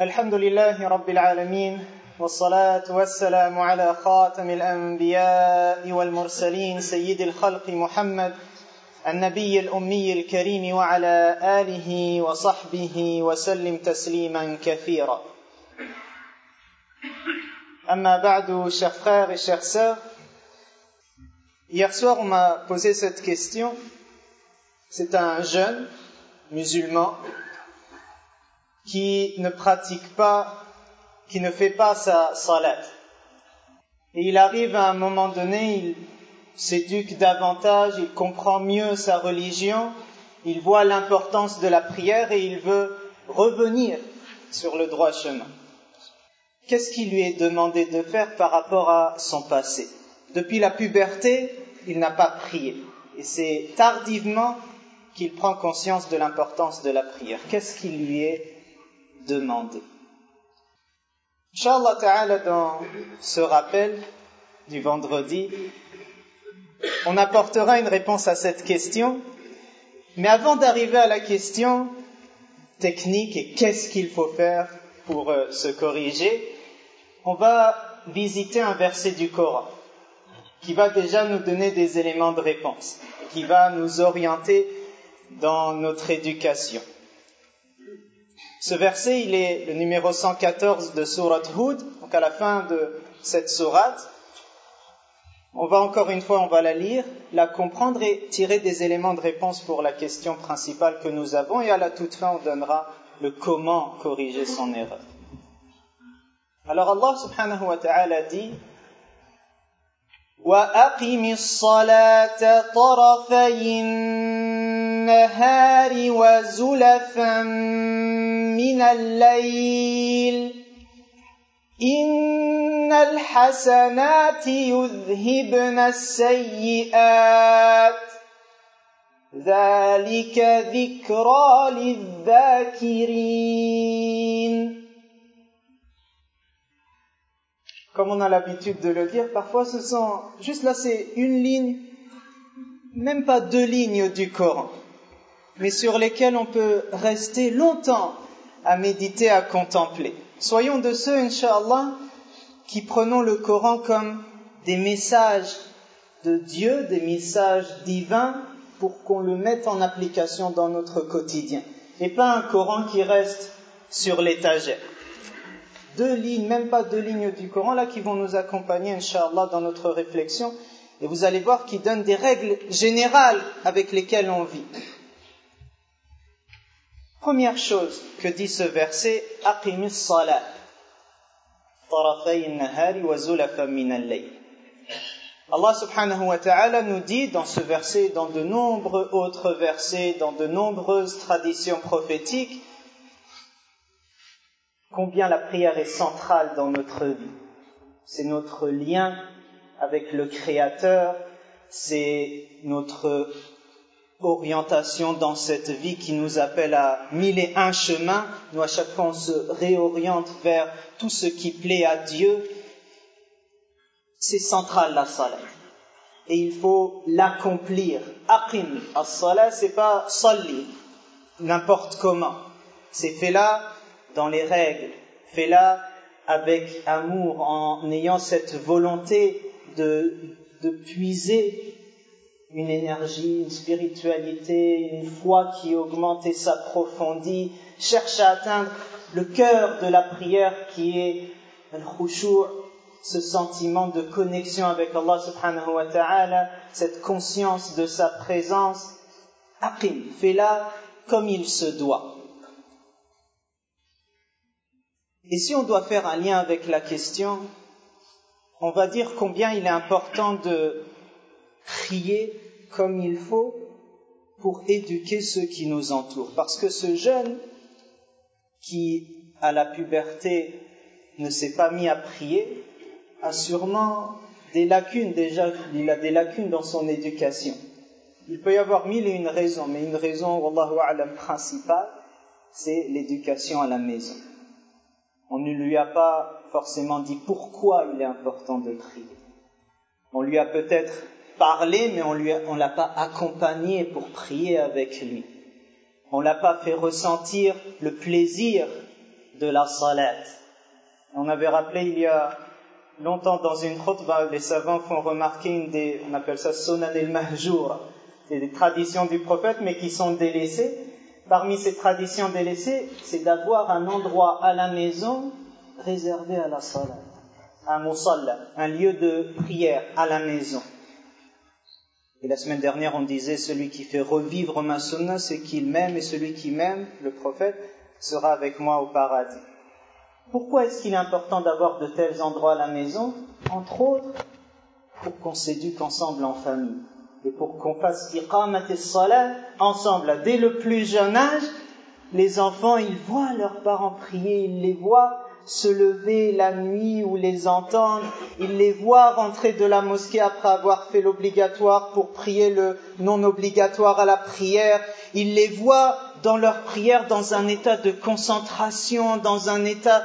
الحمد لله رب العالمين والصلاة والسلام على خاتم الأنبياء والمرسلين سيد الخلق محمد النبي الأمي الكريم وعلى آله وصحبه وسلم تسليما كثيرا أما بعد chers frères Hier soir, on m'a posé cette question. C'est un jeune musulman qui ne pratique pas, qui ne fait pas sa salat. Et il arrive à un moment donné, il s'éduque davantage, il comprend mieux sa religion, il voit l'importance de la prière et il veut revenir sur le droit chemin. Qu'est-ce qui lui est demandé de faire par rapport à son passé? Depuis la puberté, il n'a pas prié. Et c'est tardivement qu'il prend conscience de l'importance de la prière. Qu'est-ce qui lui est demandé Inch'Allah Ta'ala, dans ce rappel du vendredi, on apportera une réponse à cette question. Mais avant d'arriver à la question technique et qu'est-ce qu'il faut faire pour euh, se corriger, on va visiter un verset du Coran qui va déjà nous donner des éléments de réponse, qui va nous orienter dans notre éducation. Ce verset, il est le numéro 114 de Surat Hud, donc à la fin de cette sourate. On va encore une fois, on va la lire, la comprendre et tirer des éléments de réponse pour la question principale que nous avons et à la toute fin, on donnera le comment corriger son erreur. Alors Allah subhanahu wa ta'ala dit وأقم الصلاة طرفي النهار وزلفا من الليل. إن الحسنات يذهبن السيئات. ذلك ذكرى للذاكرين. Comme on a l'habitude de le dire, parfois ce sont, juste là c'est une ligne, même pas deux lignes du Coran, mais sur lesquelles on peut rester longtemps à méditer, à contempler. Soyons de ceux, Inch'Allah, qui prenons le Coran comme des messages de Dieu, des messages divins, pour qu'on le mette en application dans notre quotidien. Et pas un Coran qui reste sur l'étagère deux lignes, même pas deux lignes du Coran, là, qui vont nous accompagner, Inch'Allah, dans notre réflexion. Et vous allez voir qu'il donne des règles générales avec lesquelles on vit. Première chose que dit ce verset, aqimis salat. Allah subhanahu wa ta'ala nous dit dans ce verset, dans de nombreux autres versets, dans de nombreuses traditions prophétiques, combien la prière est centrale dans notre vie. C'est notre lien avec le Créateur, c'est notre orientation dans cette vie qui nous appelle à mille et un chemins. Nous, à chaque fois, on se réoriente vers tout ce qui plaît à Dieu. C'est central la salat. Et il faut l'accomplir. Aqim, as-salat, c'est pas salli, n'importe comment. C'est fait là dans les règles. Fais-la avec amour, en ayant cette volonté de, puiser une énergie, une spiritualité, une foi qui augmente et s'approfondit. Cherche à atteindre le cœur de la prière qui est al ce sentiment de connexion avec Allah subhanahu wa ta'ala, cette conscience de sa présence. Aqim, fais-la comme il se doit. Et si on doit faire un lien avec la question, on va dire combien il est important de prier comme il faut pour éduquer ceux qui nous entourent. Parce que ce jeune qui, à la puberté, ne s'est pas mis à prier, a sûrement des lacunes déjà, il a des lacunes dans son éducation. Il peut y avoir mille et une raisons, mais une raison, wallahu a'lam, principale, c'est l'éducation à la maison. On ne lui a pas forcément dit pourquoi il est important de prier. On lui a peut-être parlé, mais on ne l'a pas accompagné pour prier avec lui. On l'a pas fait ressentir le plaisir de la salat. On avait rappelé il y a longtemps dans une khutbah, les savants font remarquer une des, on appelle ça sunan al-mahjour, c'est des traditions du prophète mais qui sont délaissées. Parmi ces traditions délaissées, c'est d'avoir un endroit à la maison réservé à la salat, un musalla, un lieu de prière à la maison. Et la semaine dernière, on disait, celui qui fait revivre ma sunna, c'est qu'il m'aime, et celui qui m'aime, le prophète, sera avec moi au paradis. Pourquoi est-ce qu'il est important d'avoir de tels endroits à la maison? Entre autres, pour qu'on s'éduque ensemble en famille. Et pour qu'on fasse iqamat salat ensemble. Dès le plus jeune âge, les enfants, ils voient leurs parents prier, ils les voient se lever la nuit ou les entendre, ils les voient rentrer de la mosquée après avoir fait l'obligatoire pour prier le non obligatoire à la prière, ils les voient dans leur prière dans un état de concentration, dans un état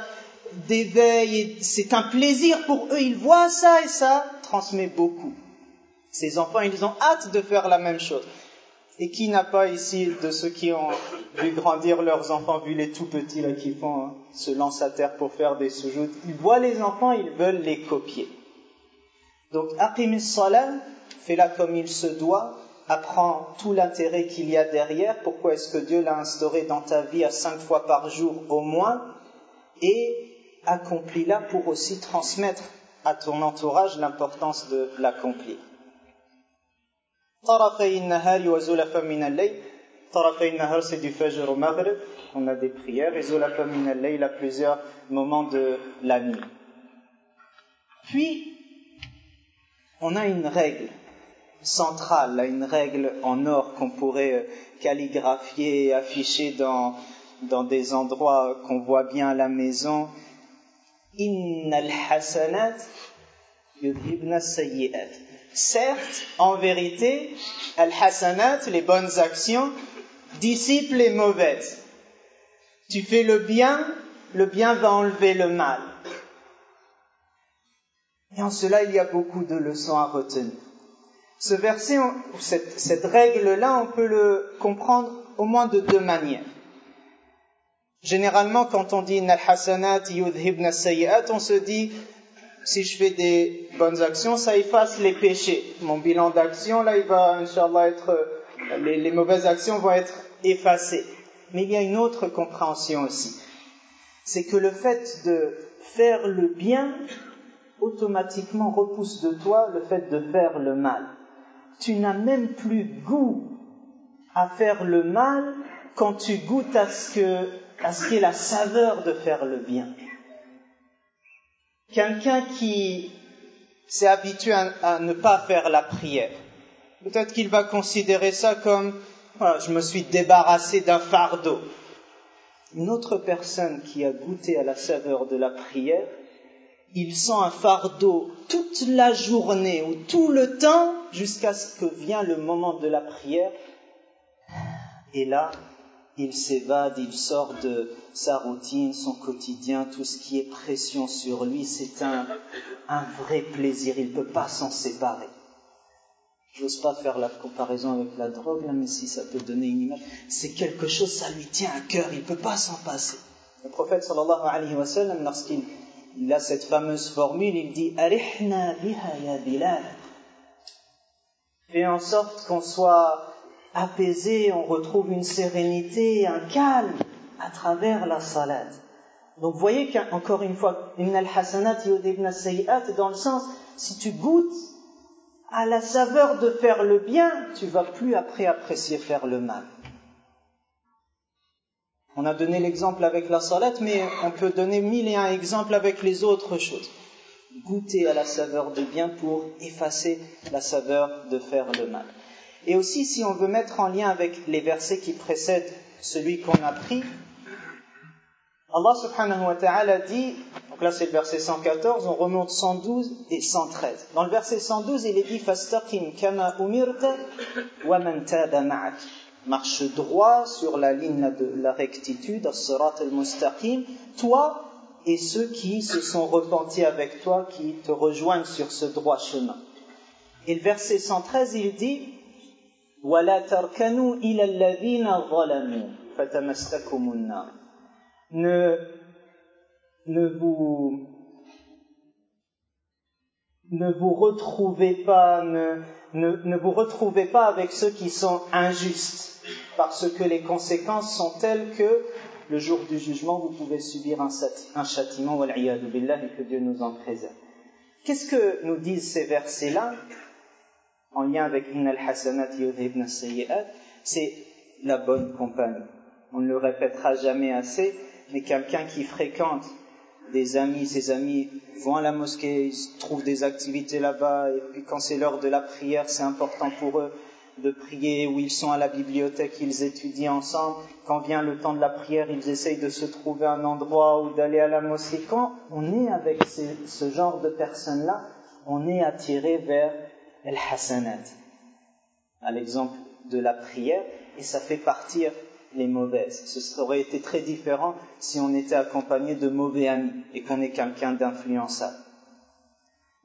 d'éveil, c'est un plaisir pour eux, ils voient ça et ça transmet beaucoup. Ces enfants, ils ont hâte de faire la même chose. Et qui n'a pas ici de ceux qui ont vu grandir leurs enfants, vu les tout petits là qui font, hein, se lancent à terre pour faire des sujouds Ils voient les enfants, ils veulent les copier. Donc, aqimis salat, fais-la comme il se doit, apprends tout l'intérêt qu'il y a derrière, pourquoi est-ce que Dieu l'a instauré dans ta vie à cinq fois par jour au moins, et accomplis-la pour aussi transmettre à ton entourage l'importance de l'accomplir c'est du Fajr au Maghrib, on a des prières, et Zulafa min à plusieurs moments de la nuit. Puis, on a une règle centrale, une règle en or qu'on pourrait euh, calligraphier et afficher dans, dans des endroits qu'on voit bien à la maison. Inna al-hasanat yudhibna Certes, en vérité, al-hasanat, les bonnes actions, dissipent les mauvaises. Tu fais le bien, le bien va enlever le mal. Et en cela, il y a beaucoup de leçons à retenir. Ce verset, cette, règle-là, on peut le comprendre au moins de deux manières. Généralement, quand on dit al-hasanat yudhibna on se dit si je fais des bonnes actions, ça efface les péchés. Mon bilan d'action, là, il va, Inch'Allah, être, les, les mauvaises actions vont être effacées. Mais il y a une autre compréhension aussi. C'est que le fait de faire le bien, automatiquement repousse de toi le fait de faire le mal. Tu n'as même plus goût à faire le mal quand tu goûtes à ce que, à ce qu'est la saveur de faire le bien. Quelqu'un qui s'est habitué à, ne pas faire la prière, peut-être qu'il va considérer ça comme voilà, je me suis débarrassé d'un fardeau. Une autre personne qui a goûté à la saveur de la prière, il sent un fardeau toute la journée ou tout le temps jusqu'à ce que vient le moment de la prière. Et là, il s'évade, il sort de sa routine, son quotidien, tout ce qui est pression sur lui, c'est un, un vrai plaisir, il ne peut pas s'en séparer. Je n'ose pas faire la comparaison avec la drogue, là, mais si ça peut donner une image, c'est quelque chose, ça lui tient à cœur, il ne peut pas s'en passer. Le prophète sallallahu alayhi wa sallam, lorsqu'il il a cette fameuse formule, il dit biha ya. Fais en sorte qu'on soit apaisé, on retrouve une sérénité, un calme à travers la salat. Donc vous voyez qu'encore une fois, al hasanat sayyat dans le sens, si tu goûtes à la saveur de faire le bien, tu vas plus après apprécier faire le mal. On a donné l'exemple avec la salat, mais on peut donner mille et un exemples avec les autres choses. Goûter à la saveur du bien pour effacer la saveur de faire le mal. Et aussi, si on veut mettre en lien avec les versets qui précèdent celui qu'on a pris, Allah subhanahu wa ta'ala dit, donc là c'est le verset 114, on remonte 112 et 113. Dans le verset 112, il est dit Fastaqim kama umirta wa man ma'ak. Marche droit sur la ligne de la rectitude, as-sirat al-mustaqim, toi et ceux qui se sont repentis avec toi, qui te rejoignent sur ce droit chemin. Et le verset 113, il dit ولا تركنوا إلى الذين ظلموا فتمسكم النار ne ne vous ne vous retrouvez pas, ne, ne, vous retrouvez pas avec ceux qui sont injustes, parce que les conséquences sont telles que le jour du jugement, vous pouvez subir un, un châtiment, et que Dieu nous en préserve. Qu'est-ce que nous disent ces versets-là, en lien avec Innal Hasanat ibn Sayyi'at C'est la bonne compagnie. On ne le répétera jamais assez, mais quelqu'un qui fréquente des amis, ses amis vont à la mosquée, ils trouvent des activités là-bas, et puis quand c'est l'heure de la prière, c'est important pour eux de prier, ou ils sont à la bibliothèque, ils étudient ensemble. Quand vient le temps de la prière, ils essayent de se trouver un endroit ou d'aller à la mosquée. Quand on est avec ce genre de personnes-là, on est attiré vers el hasanat, à l'exemple de la prière, et ça fait partir les mauvaises. Ce aurait été très différent si on était accompagné de mauvais amis et qu'on est quelqu'un d'influençable.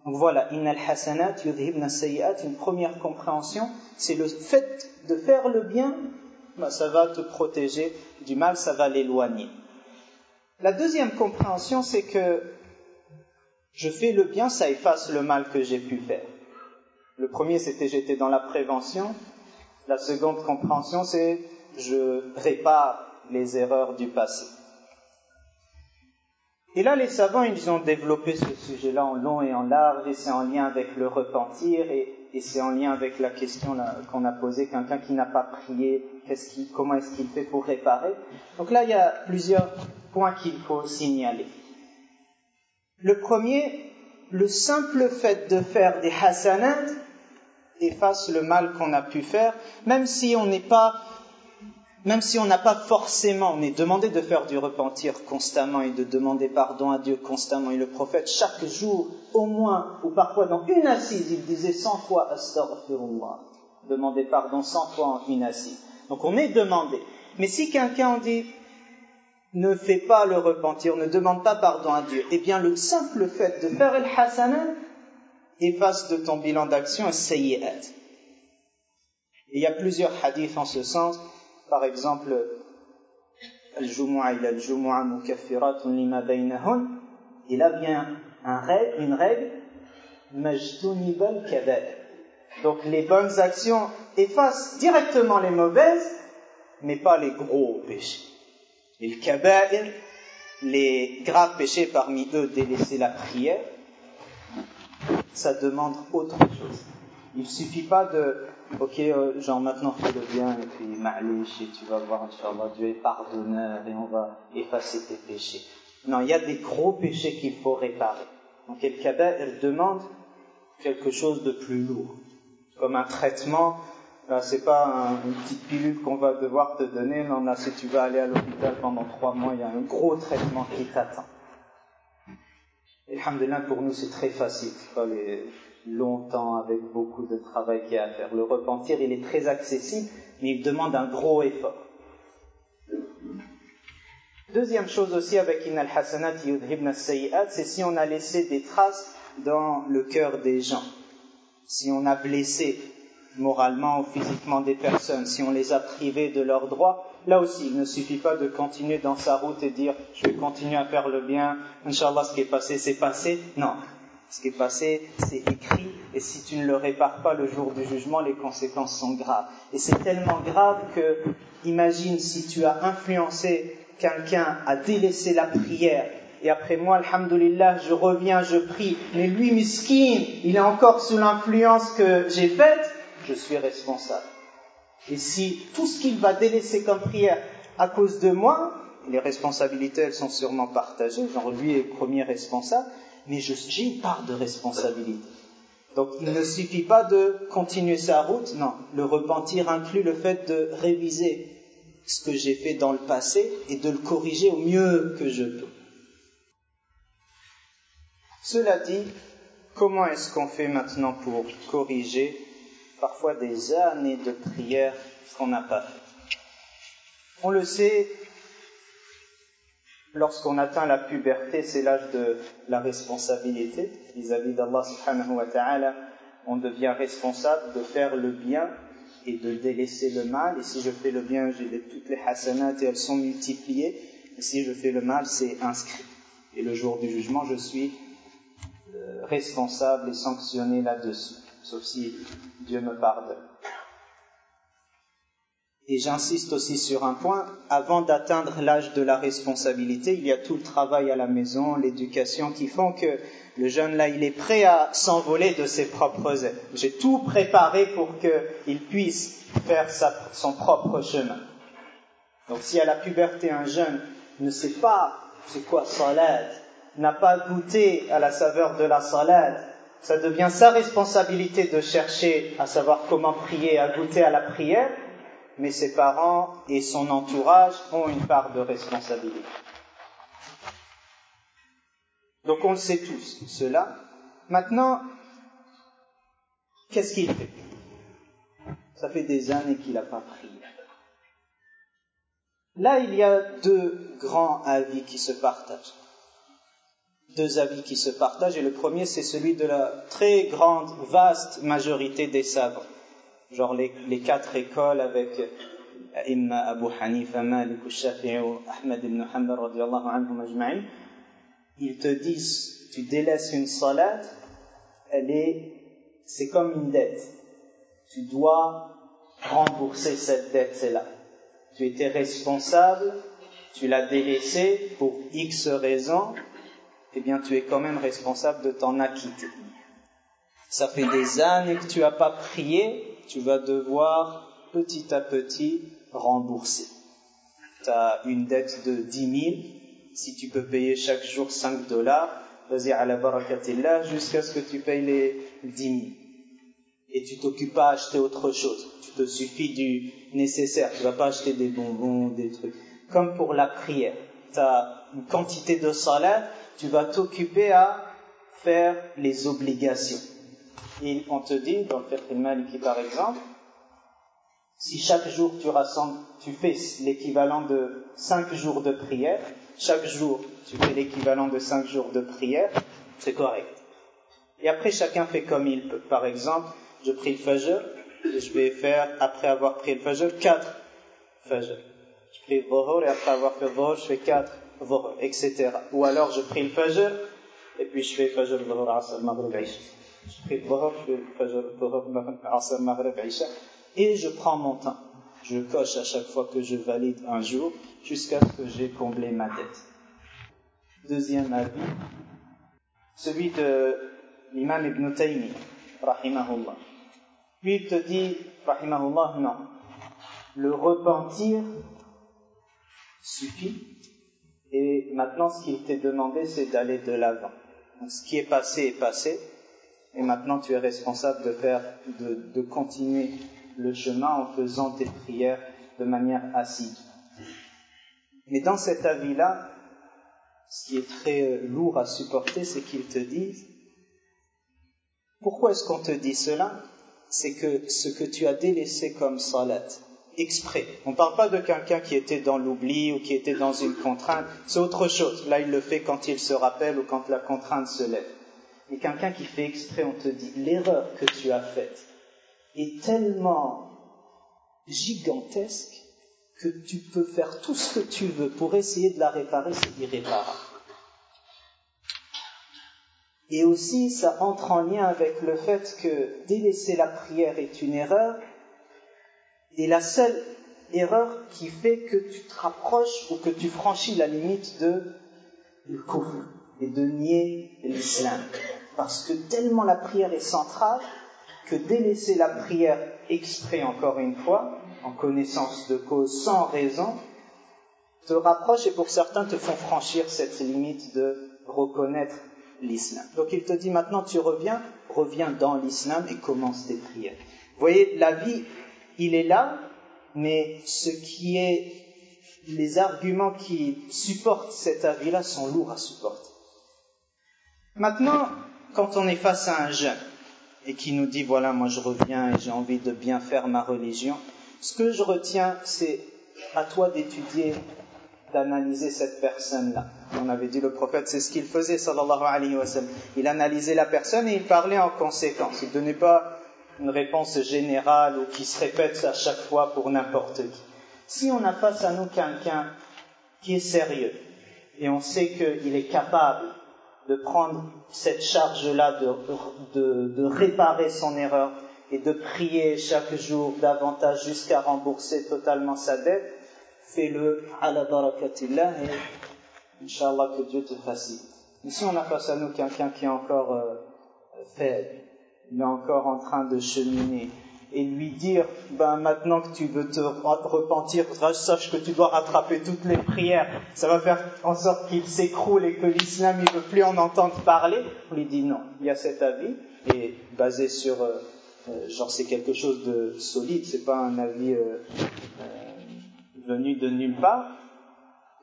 Donc voilà, al hasanat yudhibna sayyat, une première compréhension, c'est le fait de faire le bien, bah, ça va te protéger du mal, ça va l'éloigner. La deuxième compréhension, c'est que je fais le bien, ça efface le mal que j'ai pu faire. Le premier, c'était j'étais dans la prévention. La seconde compréhension, c'est je répare les erreurs du passé. Et là, les savants, ils ont développé ce sujet-là en long et en large, et c'est en lien avec le repentir, et, c'est en lien avec la question qu'on a posée, quelqu'un qui n'a pas prié, comment est-ce qu'il fait pour réparer Donc là, il y a plusieurs points qu'il faut signaler. Le premier, le simple fait de faire des hasanat efface le mal qu'on a pu faire, même si on n'est pas même si on n'a pas forcément, on est demandé de faire du repentir constamment et de demander pardon à Dieu constamment. Et le prophète, chaque jour, au moins, ou parfois dans une assise, il disait cent fois Astaghfirullah. Demander pardon cent fois en une assise. Donc on est demandé. Mais si quelqu'un dit ne fait pas le repentir, ne demande pas pardon à Dieu, eh bien le simple fait de faire el hasana efface de ton bilan d'action un sayyi'at. il y a plusieurs hadiths en ce sens. Par exemple, il a bien un règle, une règle, donc les bonnes actions effacent directement les mauvaises, mais pas les gros péchés. Et le kaba'ir, les graves péchés, parmi eux délaisser la prière, ça demande autre chose. Il suffit pas de ok, euh, genre maintenant fais le bien et puis ma'lish et tu vas voir, Inch'Allah, Dieu est pardonneur et on va effacer tes péchés. Non, il y a des gros péchés qu'il faut réparer. Donc, el elle demande quelque chose de plus lourd, comme un traitement. Là, c'est pas une petite pilule qu'on va devoir te donner. Non, là, si tu vas aller à l'hôpital pendant trois mois, il y a un gros traitement qui t'attend. Alhamdulillah, pour nous, c'est très facile. Pas les, longtemps avec beaucoup de travail qu'il y a à faire. Le repentir, il est très accessible, mais il demande un gros effort. Deuxième chose aussi avec Inal Hasanat Yudhibna c'est si on a laissé des traces dans le cœur des gens. Si on a blessé moralement ou physiquement des personnes, si on les a privés de leurs droits, là aussi, il ne suffit pas de continuer dans sa route et dire je vais continuer à faire le bien, Inch'Allah ce qui est passé c'est passé. Non, ce qui est passé, c'est écrit, et si tu ne le répares pas le jour du jugement, les conséquences sont graves. Et c'est tellement grave que, imagine si tu as influencé quelqu'un à délaisser la prière, et après moi, alhamdulillah, je reviens, je prie, mais lui, miskin, il est encore sous l'influence que j'ai faite, je suis responsable. Et si tout ce qu'il va délaisser comme prière à cause de moi, les responsabilités, elles sont sûrement partagées, genre lui est premier responsable, mais j'ai une part de responsabilité. Donc il ne suffit pas de continuer sa route, non. Le repentir inclut le fait de réviser ce que j'ai fait dans le passé et de le corriger au mieux que je peux. Cela dit, comment est-ce qu'on fait maintenant pour corriger parfois des années de prière qu'on n'a pas fait On le sait, lorsqu'on atteint la puberté, c'est l'âge de la responsabilité vis-à-vis d'Allah subhanahu wa ta'ala. On devient responsable de faire le bien et de délaisser le mal. Et si je fais le bien, j'ai toutes les hasanat et elles sont multipliées. Et si je fais le mal, c'est inscrit. Et le jour du jugement, je suis euh, responsable et sanctionné là-dessus, sauf si Dieu me pardonne. Et j'insiste aussi sur un point, avant d'atteindre l'âge de la responsabilité, il y a tout le travail à la maison, l'éducation qui font que le jeune là, il est prêt à s'envoler de ses propres ailes. J'ai tout préparé pour qu'il puisse faire son propre chemin. Donc si à la puberté un jeune ne sait pas c'est quoi salade, n'a pas goûté à la saveur de la salade, ça devient sa responsabilité de chercher à savoir comment prier, à goûter à la prière, mais ses parents et son entourage ont une part de responsabilité. Donc on le sait tous, cela. Maintenant, qu'est-ce qu'il fait? Ça fait des années qu'il n'a pas prié. Là, il y a deux grands avis qui se partagent. Deux avis qui se partagent, et le premier, c'est celui de la très grande, vaste majorité des savants. Genre les, quatre écoles avec Imma Abu Hanifa, Malik, Shafi'i Ahmad ibn Hanbal, anhum Ils te disent, tu délaisses une salat, elle est, c'est comme une dette. Tu dois rembourser cette dette-là tu étais responsable, tu l'as délaissé pour X raisons, eh bien tu es quand même responsable de t'en acquitter. Ça fait des années que tu n'as pas prié, tu vas devoir petit à petit rembourser. Tu as une dette de 10 000, si tu peux payer chaque jour 5 dollars, vas-y à la barakatillah jusqu'à ce que tu payes les 10 000. Et tu t'occupes pas à acheter autre chose te suffit du nécessaire. Tu vas pas acheter des bonbons, des trucs. Comme pour la prière. Tu as une quantité de salaire, tu vas t'occuper à faire les obligations. Et on te dit, dans le Fiqh Maliki par exemple, si chaque jour tu rassembles, tu fais l'équivalent de 5 jours de prière, chaque jour tu fais l'équivalent de 5 jours de prière, c'est correct. Et après chacun fait comme il peut. Par exemple, je prie le Fajr, je vais faire, après avoir pris le Fajr, quatre Fajr. Je prie le et après avoir fait le je fais quatre Etc. Ou alors je prie le Fajr et puis je fais Fajr, Dhuhr, Asr, Maghrib, Isha. Je prie le Dhuhr, je fais Fajr, Dhuhr, Asr, Maghrib, Isha. Et je prends mon temps. Je coche à chaque fois que je valide un jour jusqu'à ce que j'ai comblé ma dette. Deuxième avis, celui de l'imam Ibn Taymi, rahimahullah. Puis il te dit, rahimahullah, non. Le repentir suffit. Et maintenant, ce qu'il t'est demandé, c'est d'aller de l'avant. ce qui est passé est passé. Et maintenant, tu es responsable de faire, de, de continuer le chemin en faisant tes prières de manière assidue. Mais dans cet avis-là, ce qui est très lourd à supporter, c'est qu'il te disent, pourquoi est-ce qu'on te dit cela? C'est que ce que tu as délaissé comme salat, exprès. On ne parle pas de quelqu'un qui était dans l'oubli ou qui était dans une contrainte, c'est autre chose. Là, il le fait quand il se rappelle ou quand la contrainte se lève. Mais quelqu'un qui fait exprès, on te dit, l'erreur que tu as faite est tellement gigantesque que tu peux faire tout ce que tu veux pour essayer de la réparer, c'est irréparable. Et aussi, ça entre en lien avec le fait que délaisser la prière est une erreur, et la seule erreur qui fait que tu te rapproches ou que tu franchis la limite de le et de nier l'islam. Parce que tellement la prière est centrale que délaisser la prière exprès encore une fois, en connaissance de cause, sans raison, te rapproche et pour certains te font franchir cette limite de reconnaître l'islam. Donc il te dit maintenant tu reviens, reviens dans l'islam et commence tes prières. Vous voyez, la vie, il est là, mais ce qui est, les arguments qui supportent cet avis-là sont lourds à supporter. Maintenant, quand on est face à un jeune et qui nous dit voilà, moi je reviens et j'ai envie de bien faire ma religion, ce que je retiens, c'est à toi d'étudier d'analyser cette personne-là. On avait dit le prophète, c'est ce qu'il faisait, sallallahu alayhi wa sallam. Il analysait la personne et il parlait en conséquence. Il ne donnait pas une réponse générale ou qui se répète à chaque fois pour n'importe qui. Si on a face à nous quelqu'un qui est sérieux et on sait qu'il est capable de prendre cette charge-là de, de, réparer son erreur et de prier chaque jour davantage jusqu'à rembourser totalement sa dette, fais-le à la barakatillah et Inch'Allah que Dieu te facilite. Ici on a face à nous quelqu'un qui est encore euh, faible, il est encore en train de cheminer et lui dire ben maintenant que tu veux te repentir, sache que tu dois rattraper toutes les prières, ça va faire en sorte qu'il s'écroule et que l'islam ne veut plus en entendre parler. On lui dit non, il y a cet avis et basé sur euh, euh, genre c'est quelque chose de solide, c'est pas un avis euh, venu de nulle part.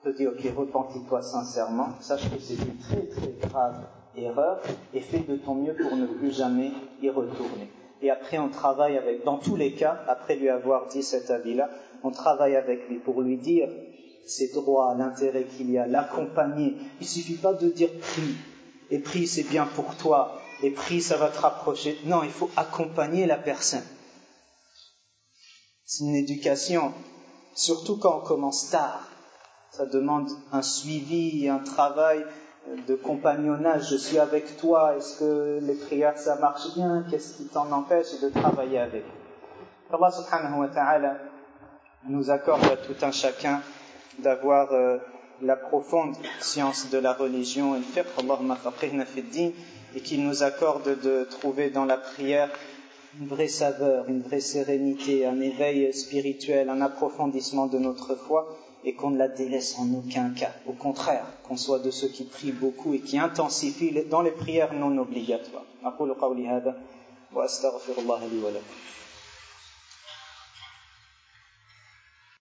te dit ok repentis-toi sincèrement, sache que c'est très très grave erreur et fais de ton mieux pour ne plus jamais y retourner et après on travaille avec, dans tous les cas, après lui avoir dit cet avis-là, on travaille avec lui pour lui dire ses droits, l'intérêt qu'il y a, l'accompagner. Il suffit pas de dire prie, et prie c'est bien pour toi, et prie ça va te rapprocher. Non, il faut accompagner la personne. C'est une éducation, surtout quand on commence tard. Ça demande un suivi, un travail de compagnonnage, je suis avec toi, est-ce que les prières ça marche bien, qu'est-ce qui t'en empêche de travailler avec? Allah subhanahu wa ta'ala nous accorde à tout un chacun d'avoir euh, la profonde science de la religion et qu'il nous accorde de trouver dans la prière une vraie saveur, une vraie sérénité, un éveil spirituel, un approfondissement de notre foi et qu'on ne la délaisse en aucun cas. Au contraire, qu'on soit de ceux qui prient beaucoup et qui intensifient dans les prières non obligatoires.